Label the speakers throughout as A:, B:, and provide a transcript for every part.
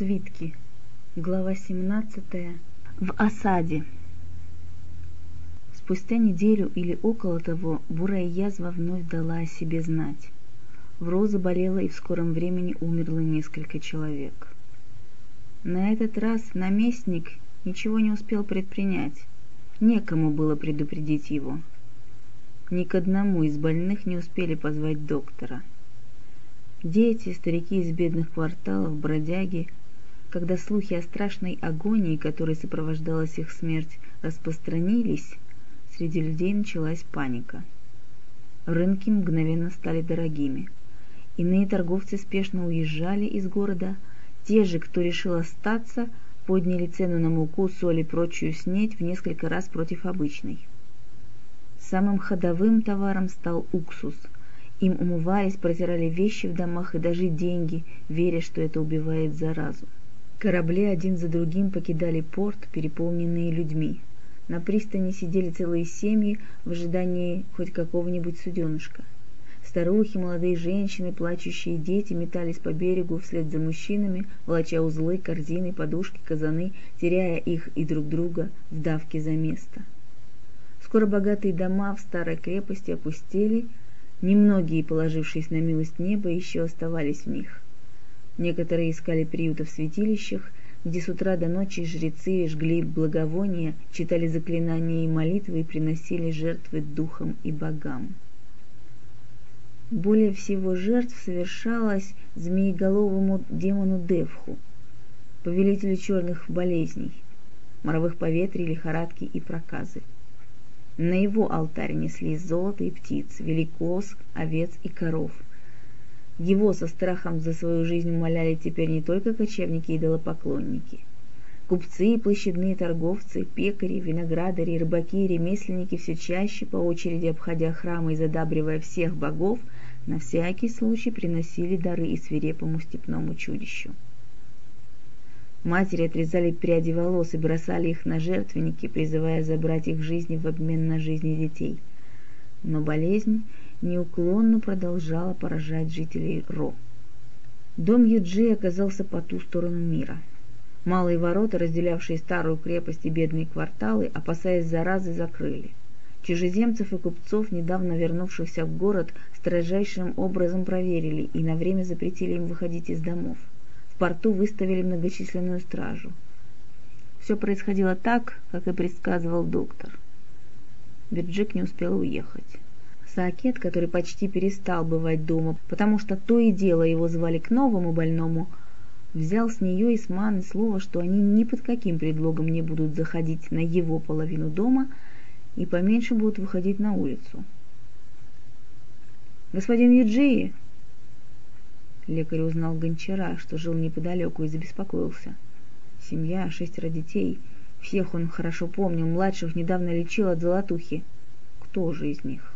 A: Свитки. Глава 17. В осаде. Спустя неделю или около того бурая язва вновь дала о себе знать. В Ро заболела и в скором времени умерло несколько человек. На этот раз наместник ничего не успел предпринять. Некому было предупредить его. Ни к одному из больных не успели позвать доктора. Дети, старики из бедных кварталов, бродяги – когда слухи о страшной агонии, которой сопровождалась их смерть, распространились, среди людей началась паника. Рынки мгновенно стали дорогими. Иные торговцы спешно уезжали из города, те же, кто решил остаться, подняли цену на муку, соль и прочую снеть в несколько раз против обычной. Самым ходовым товаром стал уксус. Им умывались, протирали вещи в домах и даже деньги, веря, что это убивает заразу. Корабли один за другим покидали порт, переполненные людьми. На пристани сидели целые семьи в ожидании хоть какого-нибудь суденышка. Старухи, молодые женщины, плачущие дети метались по берегу вслед за мужчинами, волоча узлы, корзины, подушки, казаны, теряя их и друг друга в давке за место. Скоро богатые дома в старой крепости опустели, немногие, положившись на милость неба, еще оставались в них – Некоторые искали приюта в святилищах, где с утра до ночи жрецы жгли благовония, читали заклинания и молитвы и приносили жертвы духам и богам. Более всего жертв совершалось змееголовому демону Девху, повелителю черных болезней, моровых поветрий, лихорадки и проказы. На его алтарь несли золото и птиц, великос, овец и коров – его со страхом за свою жизнь умоляли теперь не только кочевники и идолопоклонники. Купцы, площадные торговцы, пекари, виноградари, рыбаки и ремесленники все чаще, по очереди обходя храмы и задабривая всех богов, на всякий случай приносили дары и свирепому степному чудищу. Матери отрезали пряди волос и бросали их на жертвенники, призывая забрать их жизни в обмен на жизни детей. Но болезнь неуклонно продолжала поражать жителей Ро. Дом Юджи оказался по ту сторону мира. Малые ворота, разделявшие старую крепость и бедные кварталы, опасаясь заразы, закрыли. Чужеземцев и купцов, недавно вернувшихся в город, строжайшим образом проверили и на время запретили им выходить из домов. В порту выставили многочисленную стражу. Все происходило так, как и предсказывал доктор. Бирджик не успел уехать. Саакет, который почти перестал бывать дома, потому что то и дело его звали к новому больному, взял с нее и с Маны слово, что они ни под каким предлогом не будут заходить на его половину дома и поменьше будут выходить на улицу. «Господин Юджии!» Лекарь узнал гончара, что жил неподалеку, и забеспокоился. Семья, шестеро детей. Всех он хорошо помнил, младших недавно лечил от золотухи. Кто же из них?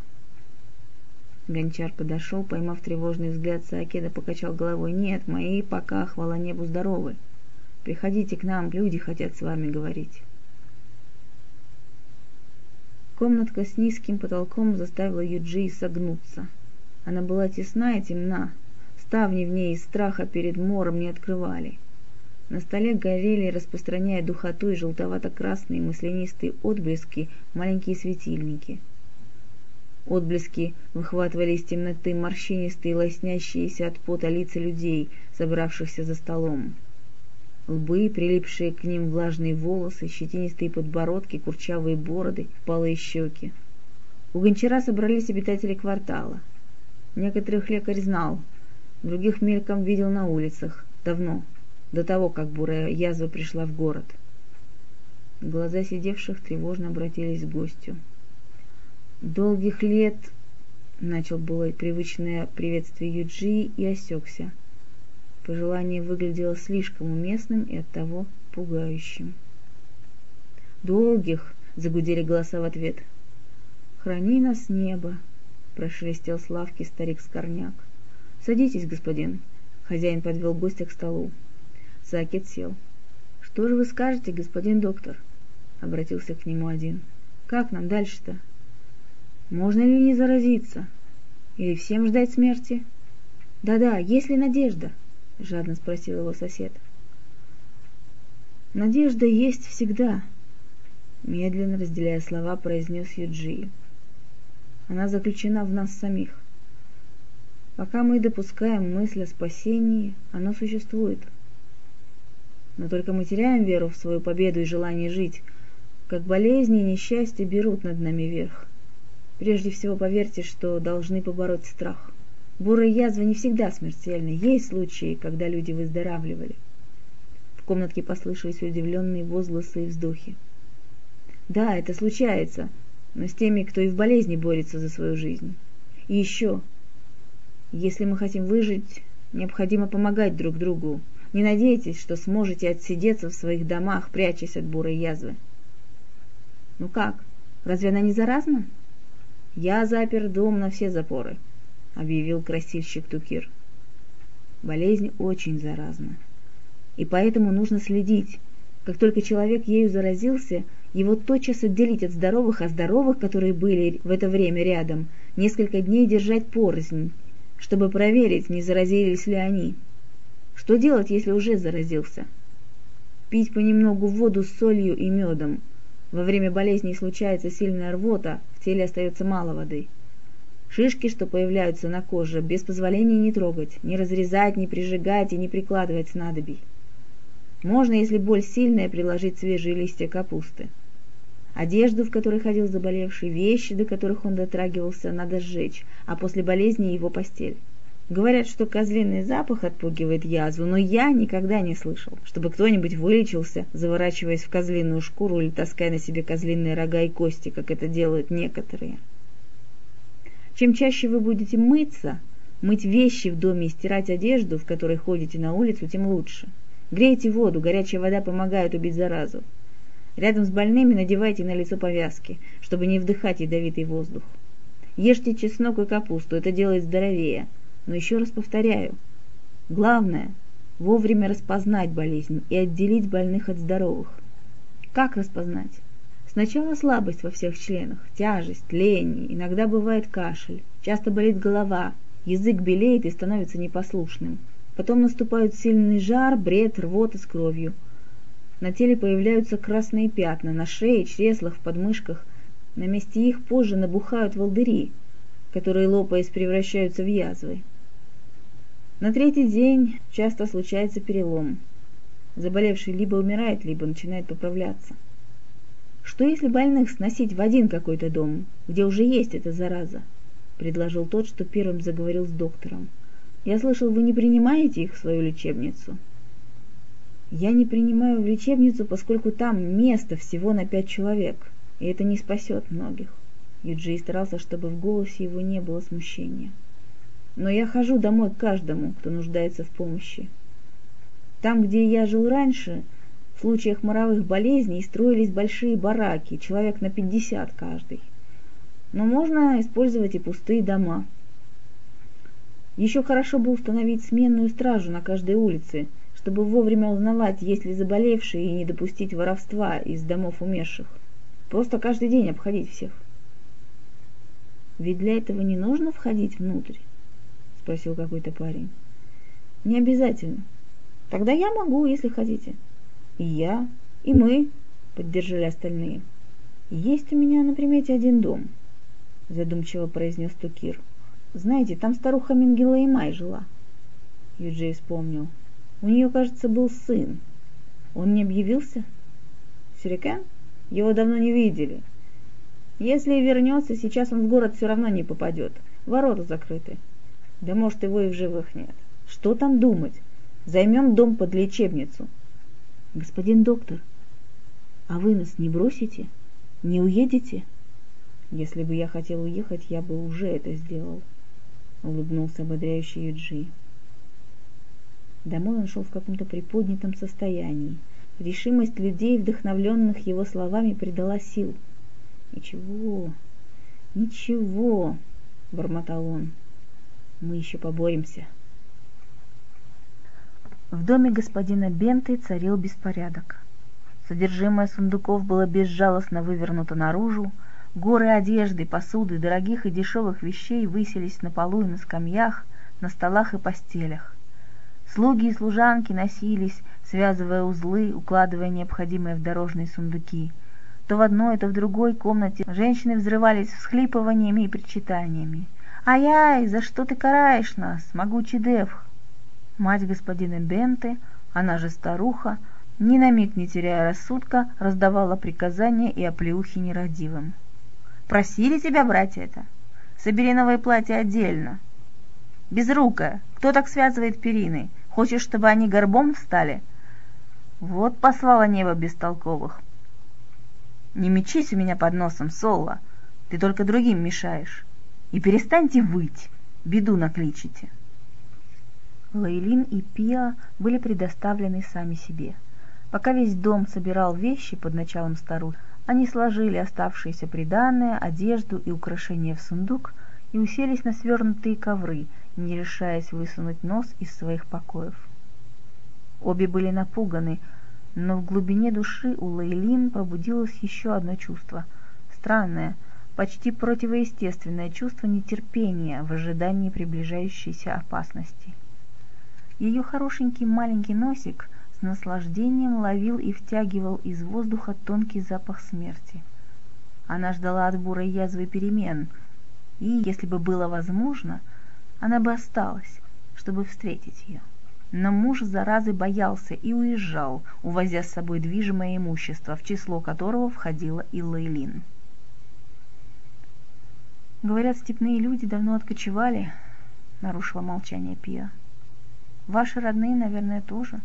A: Гончар подошел, поймав тревожный взгляд Саакеда, покачал головой. «Нет, мои пока, хвала небу, здоровы. Приходите к нам, люди хотят с вами говорить». Комнатка с низким потолком заставила Юджи согнуться. Она была тесна и темна. Ставни в ней из страха перед мором не открывали. На столе горели, распространяя духоту и желтовато-красные маслянистые отблески, маленькие светильники — Отблески выхватывали из темноты морщинистые, лоснящиеся от пота лица людей, собравшихся за столом. Лбы, прилипшие к ним влажные волосы, щетинистые подбородки, курчавые бороды, палые щеки. У гончара собрались обитатели квартала. Некоторых лекарь знал, других мельком видел на улицах, давно, до того, как бурая язва пришла в город. Глаза сидевших тревожно обратились к гостю долгих лет начал было привычное приветствие Юджи и осекся. Пожелание выглядело слишком уместным и оттого пугающим. «Долгих!» — загудели голоса в ответ. «Храни нас небо!» — прошелестел с лавки старик Скорняк. «Садитесь, господин!» — хозяин подвел гостя к столу. Сакет сел. «Что же вы скажете, господин доктор?» — обратился к нему один. «Как нам дальше-то?» Можно ли не заразиться? Или всем ждать смерти? Да-да, есть ли надежда? Жадно спросил его сосед. Надежда есть всегда, медленно разделяя слова, произнес Юджи. Она заключена в нас самих. Пока мы допускаем мысль о спасении, оно существует. Но только мы теряем веру в свою победу и желание жить, как болезни и несчастья берут над нами верх. Прежде всего поверьте, что должны побороть страх. Бурая язва не всегда смертельна. Есть случаи, когда люди выздоравливали. В комнатке послышались удивленные возгласы и вздохи. Да, это случается, но с теми, кто и в болезни борется за свою жизнь. И еще, если мы хотим выжить, необходимо помогать друг другу. Не надейтесь, что сможете отсидеться в своих домах, прячась от бурой язвы. Ну как, разве она не заразна? Я запер дом на все запоры, объявил красильщик Тукир. Болезнь очень заразна, и поэтому нужно следить. Как только человек ею заразился, его тотчас отделить от здоровых, а здоровых, которые были в это время рядом, несколько дней держать порознь, чтобы проверить, не заразились ли они. Что делать, если уже заразился? Пить понемногу воду с солью и медом – во время болезни случается сильная рвота, в теле остается мало воды. Шишки, что появляются на коже, без позволения не трогать, не разрезать, не прижигать и не прикладывать снадобий. Можно, если боль сильная, приложить свежие листья капусты. Одежду, в которой ходил заболевший, вещи, до которых он дотрагивался, надо сжечь, а после болезни его постель. Говорят, что козлиный запах отпугивает язву, но я никогда не слышал, чтобы кто-нибудь вылечился, заворачиваясь в козлиную шкуру или таская на себе козлиные рога и кости, как это делают некоторые. Чем чаще вы будете мыться, мыть вещи в доме и стирать одежду, в которой ходите на улицу, тем лучше. Грейте воду, горячая вода помогает убить заразу. Рядом с больными надевайте на лицо повязки, чтобы не вдыхать ядовитый воздух. Ешьте чеснок и капусту, это делает здоровее – но еще раз повторяю, главное – вовремя распознать болезнь и отделить больных от здоровых. Как распознать? Сначала слабость во всех членах, тяжесть, лень, иногда бывает кашель, часто болит голова, язык белеет и становится непослушным. Потом наступают сильный жар, бред, рвота с кровью. На теле появляются красные пятна, на шее, чреслах, подмышках. На месте их позже набухают волдыри, которые, лопаясь, превращаются в язвы. На третий день часто случается перелом. Заболевший либо умирает, либо начинает поправляться. Что если больных сносить в один какой-то дом, где уже есть эта зараза? Предложил тот, что первым заговорил с доктором. Я слышал, вы не принимаете их в свою лечебницу. Я не принимаю в лечебницу, поскольку там место всего на пять человек, и это не спасет многих. Юджи старался, чтобы в голосе его не было смущения но я хожу домой к каждому, кто нуждается в помощи. Там, где я жил раньше, в случаях моровых болезней строились большие бараки, человек на пятьдесят каждый. Но можно использовать и пустые дома. Еще хорошо бы установить сменную стражу на каждой улице, чтобы вовремя узнавать, есть ли заболевшие, и не допустить воровства из домов умерших. Просто каждый день обходить всех. Ведь для этого не нужно входить внутрь спросил какой-то парень. Не обязательно. Тогда я могу, если хотите. И я, и мы, поддержали остальные. Есть у меня на примете один дом, задумчиво произнес Тукир. Знаете, там старуха Мингела и Май жила. Юджей вспомнил. У нее, кажется, был сын. Он не объявился? Сюрикен? Его давно не видели. Если вернется, сейчас он в город все равно не попадет. Ворота закрыты. Да может его и в живых нет. Что там думать? Займем дом под лечебницу. Господин доктор, а вы нас не бросите? Не уедете? Если бы я хотел уехать, я бы уже это сделал, улыбнулся ободряющий Юджи. Домой он шел в каком-то приподнятом состоянии. Решимость людей, вдохновленных его словами, придала сил. «Ничего, ничего», — бормотал он, мы еще поборемся. В доме господина Бенты царил беспорядок. Содержимое сундуков было безжалостно вывернуто наружу, горы одежды, посуды, дорогих и дешевых вещей высились на полу и на скамьях, на столах и постелях. Слуги и служанки носились, связывая узлы, укладывая необходимое в дорожные сундуки. То в одной, то в другой комнате женщины взрывались всхлипываниями и причитаниями. «Ай-ай, за что ты караешь нас, могучий Девх?» Мать господина Бенты, она же старуха, ни на миг не теряя рассудка, раздавала приказания и оплеухи нерадивым. «Просили тебя брать это? Собери новое платье отдельно. Безрукая, кто так связывает перины? Хочешь, чтобы они горбом встали?» Вот послала небо бестолковых. «Не мечись у меня под носом, Соло, ты только другим мешаешь. И перестаньте выть, беду накличите». Лейлин и Пиа были предоставлены сами себе. Пока весь дом собирал вещи под началом старухи, они сложили оставшиеся приданное, одежду и украшения в сундук и уселись на свернутые ковры, не решаясь высунуть нос из своих покоев. Обе были напуганы, но в глубине души у Лейлин пробудилось еще одно чувство. Странное, почти противоестественное чувство нетерпения в ожидании приближающейся опасности. Ее хорошенький маленький носик с наслаждением ловил и втягивал из воздуха тонкий запах смерти. Она ждала от бурой язвы перемен, и, если бы было возможно, она бы осталась, чтобы встретить ее. Но муж заразы боялся и уезжал, увозя с собой движимое имущество, в число которого входила и Лейлин. «Говорят, степные люди давно откочевали», — нарушила молчание Пия. Ваши родные, наверное, тоже.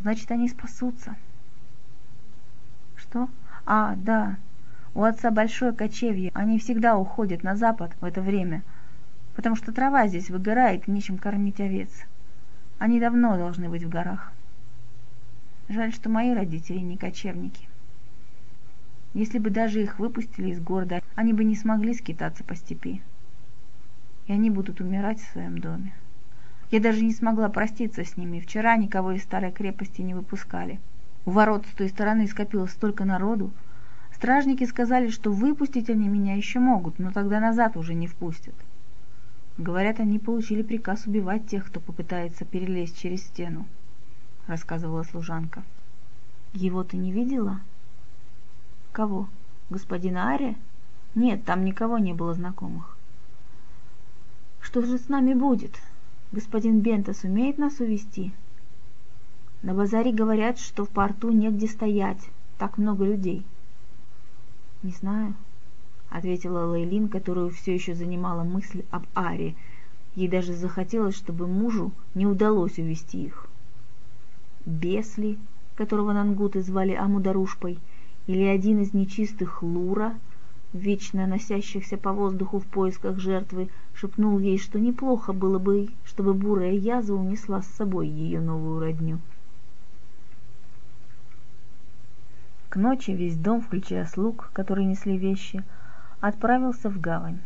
A: Значит, они спасутся. Что? А, да. У отца большое кочевье. Они всегда уходят на запад в это время, потому что трава здесь выгорает и нечем кормить овец. Они давно должны быть в горах. Жаль, что мои родители не кочевники. Если бы даже их выпустили из города, они бы не смогли скитаться по степи. И они будут умирать в своем доме. Я даже не смогла проститься с ними. Вчера никого из старой крепости не выпускали. У ворот с той стороны скопилось столько народу. Стражники сказали, что выпустить они меня еще могут, но тогда назад уже не впустят. Говорят, они получили приказ убивать тех, кто попытается перелезть через стену, рассказывала служанка. Его ты не видела? Кого? Господина Ария? Нет, там никого не было знакомых. Что же с нами будет? Господин Бента сумеет нас увести? На базаре говорят, что в порту негде стоять, так много людей. Не знаю, ответила Лейлин, которую все еще занимала мысль об Аре. Ей даже захотелось, чтобы мужу не удалось увести их. Бесли, которого нангуты звали Амударушпой, или один из нечистых Лура — вечно носящихся по воздуху в поисках жертвы, шепнул ей, что неплохо было бы, чтобы бурая язва унесла с собой ее новую родню. К ночи весь дом, включая слуг, которые несли вещи, отправился в гавань.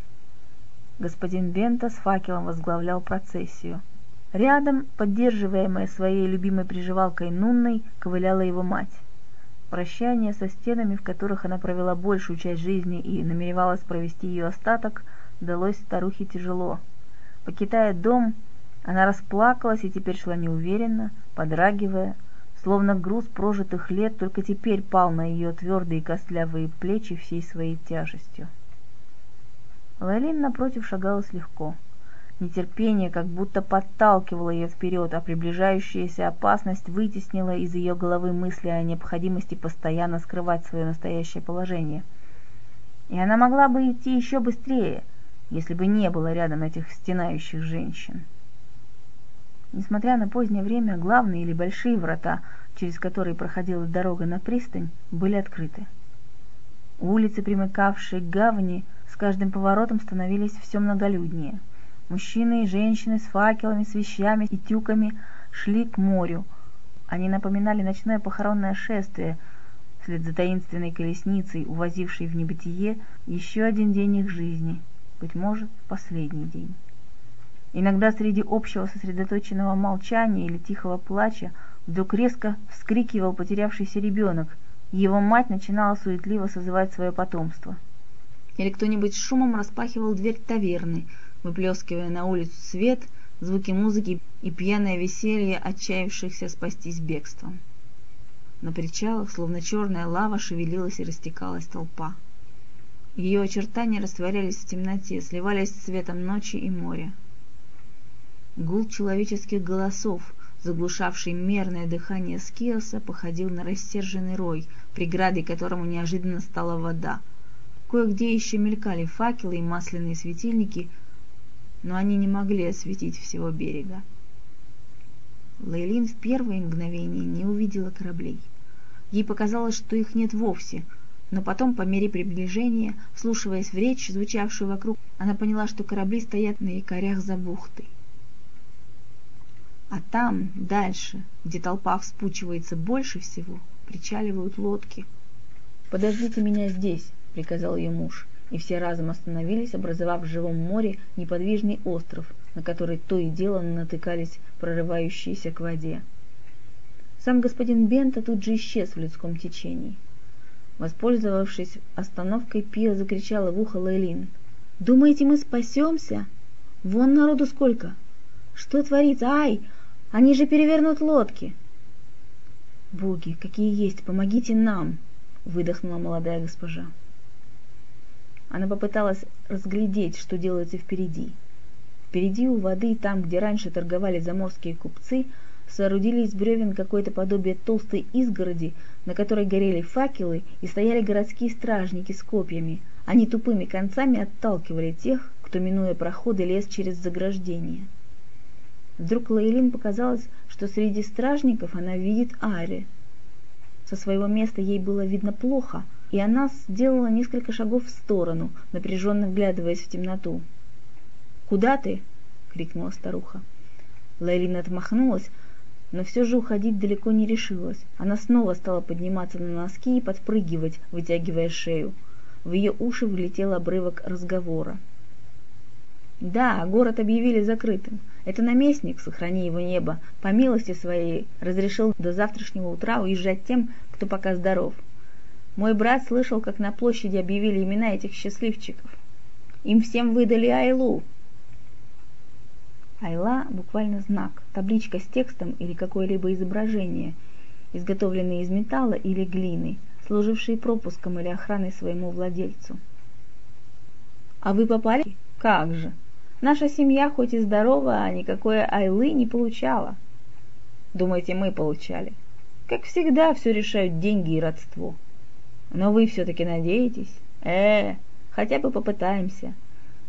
A: Господин Бента с факелом возглавлял процессию. Рядом, поддерживаемая своей любимой приживалкой Нунной, ковыляла его мать. Прощание со стенами, в которых она провела большую часть жизни и намеревалась провести ее остаток, далось старухе тяжело. Покидая дом, она расплакалась и теперь шла неуверенно, подрагивая, словно груз прожитых лет только теперь пал на ее твердые костлявые плечи всей своей тяжестью. Лайлин, напротив, шагалась легко — Нетерпение как будто подталкивало ее вперед, а приближающаяся опасность вытеснила из ее головы мысли о необходимости постоянно скрывать свое настоящее положение. И она могла бы идти еще быстрее, если бы не было рядом этих стенающих женщин. Несмотря на позднее время, главные или большие врата, через которые проходила дорога на пристань, были открыты. Улицы, примыкавшие к гавани, с каждым поворотом становились все многолюднее – Мужчины и женщины с факелами, с вещами и тюками шли к морю. Они напоминали ночное похоронное шествие, вслед за таинственной колесницей, увозившей в небытие еще один день их жизни, быть может, последний день. Иногда среди общего сосредоточенного молчания или тихого плача вдруг резко вскрикивал потерявшийся ребенок, и его мать начинала суетливо созывать свое потомство. Или кто-нибудь шумом распахивал дверь таверны – выплескивая на улицу свет, звуки музыки и пьяное веселье отчаявшихся спастись бегством. На причалах, словно черная лава, шевелилась и растекалась толпа. Ее очертания растворялись в темноте, сливались с цветом ночи и моря. Гул человеческих голосов, заглушавший мерное дыхание Скиоса, походил на рассерженный рой, преградой которому неожиданно стала вода. Кое-где еще мелькали факелы и масляные светильники, но они не могли осветить всего берега. Лейлин в первые мгновения не увидела кораблей. Ей показалось, что их нет вовсе — но потом, по мере приближения, вслушиваясь в речь, звучавшую вокруг, она поняла, что корабли стоят на якорях за бухтой. А там, дальше, где толпа вспучивается больше всего, причаливают лодки. «Подождите меня здесь», — приказал ее муж, и все разом остановились, образовав в живом море неподвижный остров, на который то и дело натыкались прорывающиеся к воде. Сам господин Бента тут же исчез в людском течении. Воспользовавшись остановкой, Пия закричала в ухо Лейлин. «Думаете, мы спасемся? Вон народу сколько! Что творится? Ай! Они же перевернут лодки!» «Боги, какие есть, помогите нам!» — выдохнула молодая госпожа. Она попыталась разглядеть, что делается впереди. Впереди у воды, там, где раньше торговали заморские купцы, соорудили из бревен какое-то подобие толстой изгороди, на которой горели факелы и стояли городские стражники с копьями. Они тупыми концами отталкивали тех, кто, минуя проходы, лез через заграждение. Вдруг Лейлин показалось, что среди стражников она видит Ари. Со своего места ей было видно плохо, и она сделала несколько шагов в сторону, напряженно вглядываясь в темноту. «Куда ты?» — крикнула старуха. Лейлин отмахнулась, но все же уходить далеко не решилась. Она снова стала подниматься на носки и подпрыгивать, вытягивая шею. В ее уши влетел обрывок разговора. «Да, город объявили закрытым. Это наместник, сохрани его небо, по милости своей разрешил до завтрашнего утра уезжать тем, кто пока здоров. Мой брат слышал, как на площади объявили имена этих счастливчиков. Им всем выдали Айлу, Айла – буквально знак, табличка с текстом или какое-либо изображение, изготовленное из металла или глины, служившие пропуском или охраной своему владельцу. А вы попали? Как же! Наша семья хоть и здорова, а никакой айлы не получала. Думаете, мы получали? Как всегда, все решают деньги и родство. Но вы все-таки надеетесь? Э, хотя бы попытаемся.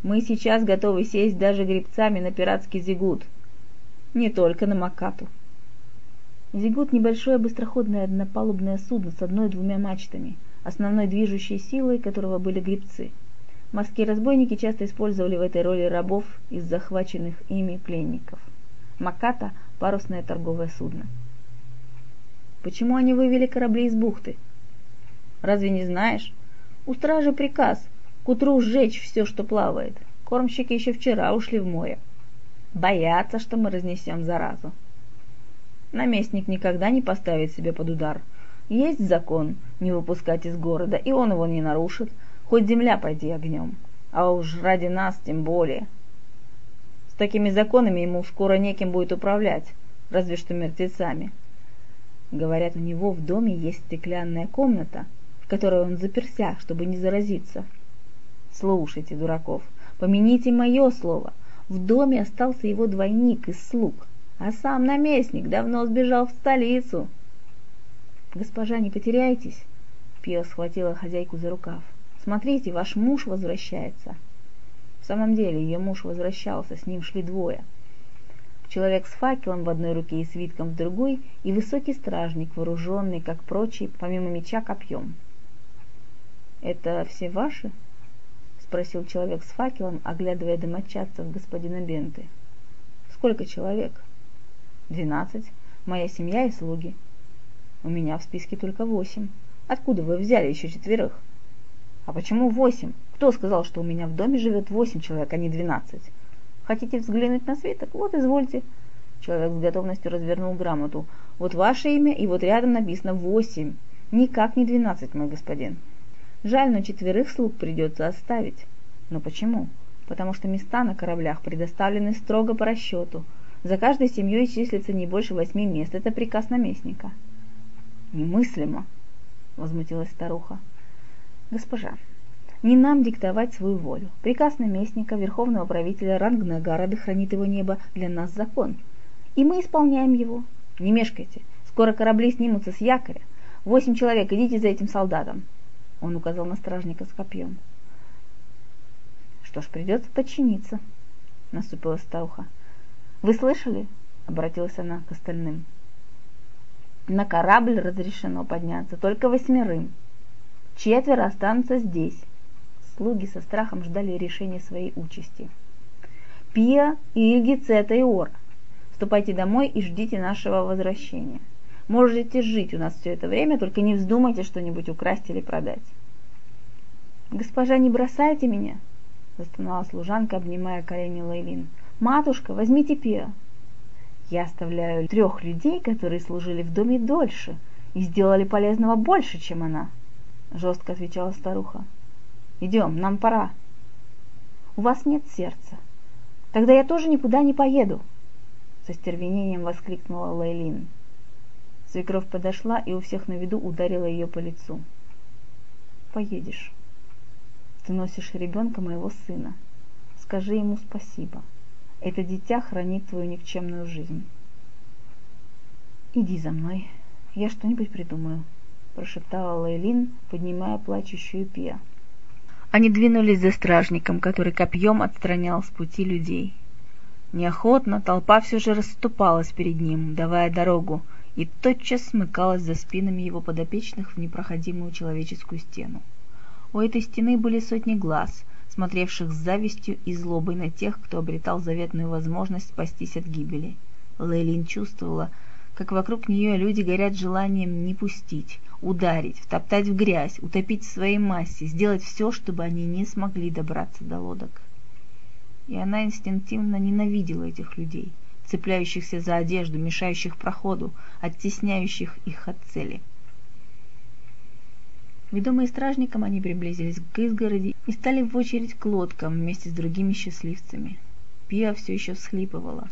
A: Мы сейчас готовы сесть даже гребцами на пиратский зигут. Не только на Макату. Зигут – небольшое быстроходное однопалубное судно с одной-двумя мачтами, основной движущей силой которого были гребцы. Морские разбойники часто использовали в этой роли рабов из захваченных ими пленников. Маката – парусное торговое судно. Почему они вывели корабли из бухты? Разве не знаешь? У стражи приказ – к утру сжечь все, что плавает. Кормщики еще вчера ушли в море. Боятся, что мы разнесем заразу. Наместник никогда не поставит себе под удар. Есть закон не выпускать из города, и он его не нарушит, хоть земля пойди огнем. А уж ради нас тем более. С такими законами ему скоро неким будет управлять, разве что мертвецами. Говорят, у него в доме есть стеклянная комната, в которой он заперся, чтобы не заразиться. Слушайте, дураков, помяните мое слово. В доме остался его двойник из слуг, а сам наместник давно сбежал в столицу. Госпожа, не потеряйтесь. Пио схватила хозяйку за рукав. Смотрите, ваш муж возвращается. В самом деле, ее муж возвращался, с ним шли двое. Человек с факелом в одной руке и свитком в другой, и высокий стражник, вооруженный, как прочие, помимо меча, копьем. «Это все ваши?» спросил человек с факелом, оглядывая домочадцев господина Бенты. «Сколько человек?» «Двенадцать. Моя семья и слуги». «У меня в списке только восемь. Откуда вы взяли еще четверых?» «А почему восемь? Кто сказал, что у меня в доме живет восемь человек, а не двенадцать?» «Хотите взглянуть на свиток? Вот, извольте». Человек с готовностью развернул грамоту. «Вот ваше имя, и вот рядом написано восемь. Никак не двенадцать, мой господин». Жаль, но четверых слуг придется оставить. Но почему? потому что места на кораблях предоставлены строго по расчету. За каждой семьей числится не больше восьми мест. Это приказ наместника. Немыслимо, возмутилась старуха. Госпожа, не нам диктовать свою волю. Приказ наместника, верховного правителя Рангнагара, да хранит его небо, для нас закон. И мы исполняем его. Не мешкайте. Скоро корабли снимутся с якоря. Восемь человек, идите за этим солдатом. Он указал на стражника с копьем. Что ж, придется подчиниться, наступила старуха. Вы слышали? Обратилась она к остальным. На корабль разрешено подняться только восьмерым. Четверо останутся здесь. Слуги со страхом ждали решения своей участи. Пия, Ильги, Цета и Ора. Ступайте домой и ждите нашего возвращения. Можете жить у нас все это время, только не вздумайте что-нибудь украсть или продать. Госпожа, не бросайте меня, застонала служанка, обнимая колени Лейлин. «Матушка, возьмите Пиа!» «Я оставляю трех людей, которые служили в доме дольше и сделали полезного больше, чем она», — жестко отвечала старуха. «Идем, нам пора». «У вас нет сердца. Тогда я тоже никуда не поеду», — со стервенением воскликнула Лейлин. Свекровь подошла и у всех на виду ударила ее по лицу. «Поедешь». Ты носишь ребенка моего сына. Скажи ему спасибо. Это дитя хранит твою никчемную жизнь. Иди за мной, я что-нибудь придумаю, прошептала Лейлин, поднимая плачущую Пия. Они двинулись за стражником, который копьем отстранял с пути людей. Неохотно толпа все же расступалась перед ним, давая дорогу, и тотчас смыкалась за спинами его подопечных в непроходимую человеческую стену. У этой стены были сотни глаз, смотревших с завистью и злобой на тех, кто обретал заветную возможность спастись от гибели. Лейлин чувствовала, как вокруг нее люди горят желанием не пустить, ударить, втоптать в грязь, утопить в своей массе, сделать все, чтобы они не смогли добраться до лодок. И она инстинктивно ненавидела этих людей, цепляющихся за одежду, мешающих проходу, оттесняющих их от цели. Ведомые стражником, они приблизились к изгороди и стали в очередь к лодкам вместе с другими счастливцами. Пия все еще всхлипывала.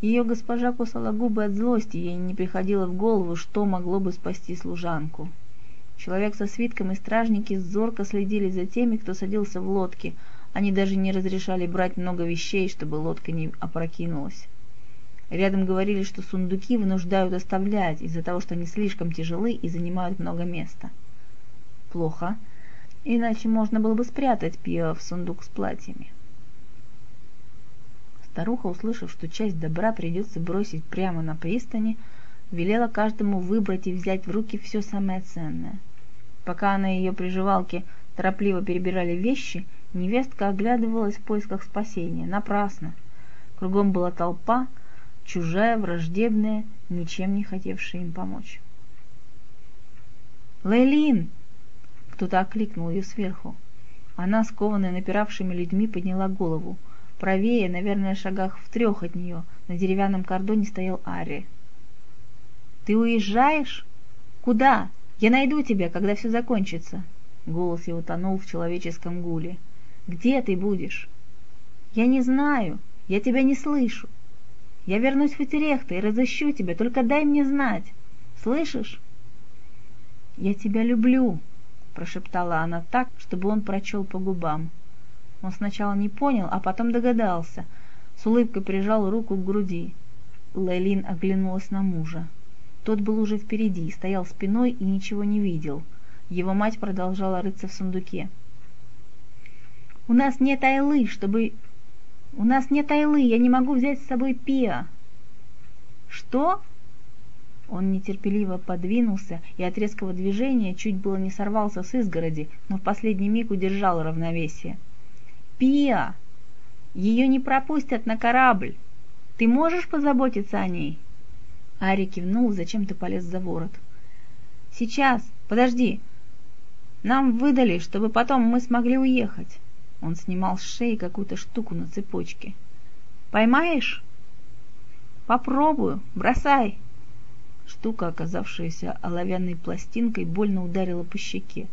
A: Ее госпожа кусала губы от злости, ей не приходило в голову, что могло бы спасти служанку. Человек со свитком и стражники зорко следили за теми, кто садился в лодки. Они даже не разрешали брать много вещей, чтобы лодка не опрокинулась. Рядом говорили, что сундуки вынуждают оставлять из-за того, что они слишком тяжелы и занимают много места плохо, иначе можно было бы спрятать пиво в сундук с платьями. Старуха, услышав, что часть добра придется бросить прямо на пристани, велела каждому выбрать и взять в руки все самое ценное. Пока на ее приживалке торопливо перебирали вещи, невестка оглядывалась в поисках спасения. Напрасно. Кругом была толпа, чужая, враждебная, ничем не хотевшая им помочь. «Лейлин!» Кто-то окликнул ее сверху. Она, скованная напиравшими людьми, подняла голову. Правее, наверное, шагах в трех от нее, на деревянном кордоне стоял Ари. «Ты уезжаешь? Куда? Я найду тебя, когда все закончится!» Голос его тонул в человеческом гуле. «Где ты будешь?» «Я не знаю. Я тебя не слышу. Я вернусь в Фатерехта и разыщу тебя, только дай мне знать. Слышишь?» «Я тебя люблю», прошептала она так, чтобы он прочел по губам. Он сначала не понял, а потом догадался. С улыбкой прижал руку к груди. Лейлин оглянулась на мужа. Тот был уже впереди, стоял спиной и ничего не видел. Его мать продолжала рыться в сундуке. «У нас нет айлы, чтобы... У нас нет айлы, я не могу взять с собой пиа». «Что?» Он нетерпеливо подвинулся и от резкого движения чуть было не сорвался с изгороди, но в последний миг удержал равновесие. «Пиа! Ее не пропустят на корабль! Ты можешь позаботиться о ней?» Ари кивнул, зачем-то полез за ворот. «Сейчас! Подожди! Нам выдали, чтобы потом мы смогли уехать!» Он снимал с шеи какую-то штуку на цепочке. «Поймаешь?» «Попробую! Бросай!» Штука, оказавшаяся оловянной пластинкой, больно ударила по щеке.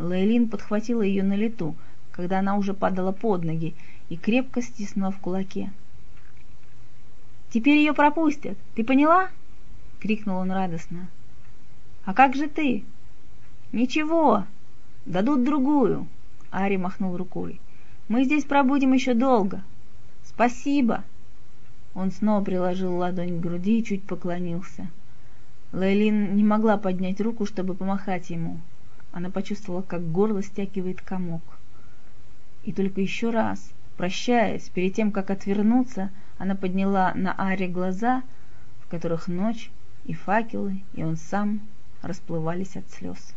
A: Лейлин подхватила ее на лету. когда она уже падала под ноги и крепко стиснула в кулаке. «Теперь ее пропустят, ты поняла?» — крикнул он радостно. «А как же ты?» «Ничего, дадут другую», — Ари махнул рукой. «Мы здесь пробудем еще долго. Спасибо!» Он снова приложил ладонь к груди и чуть поклонился. Лейлин не могла поднять руку, чтобы помахать ему. Она почувствовала, как горло стягивает комок. И только еще раз, прощаясь, перед тем, как отвернуться, она подняла на Аре глаза, в которых ночь и факелы, и он сам расплывались от слез.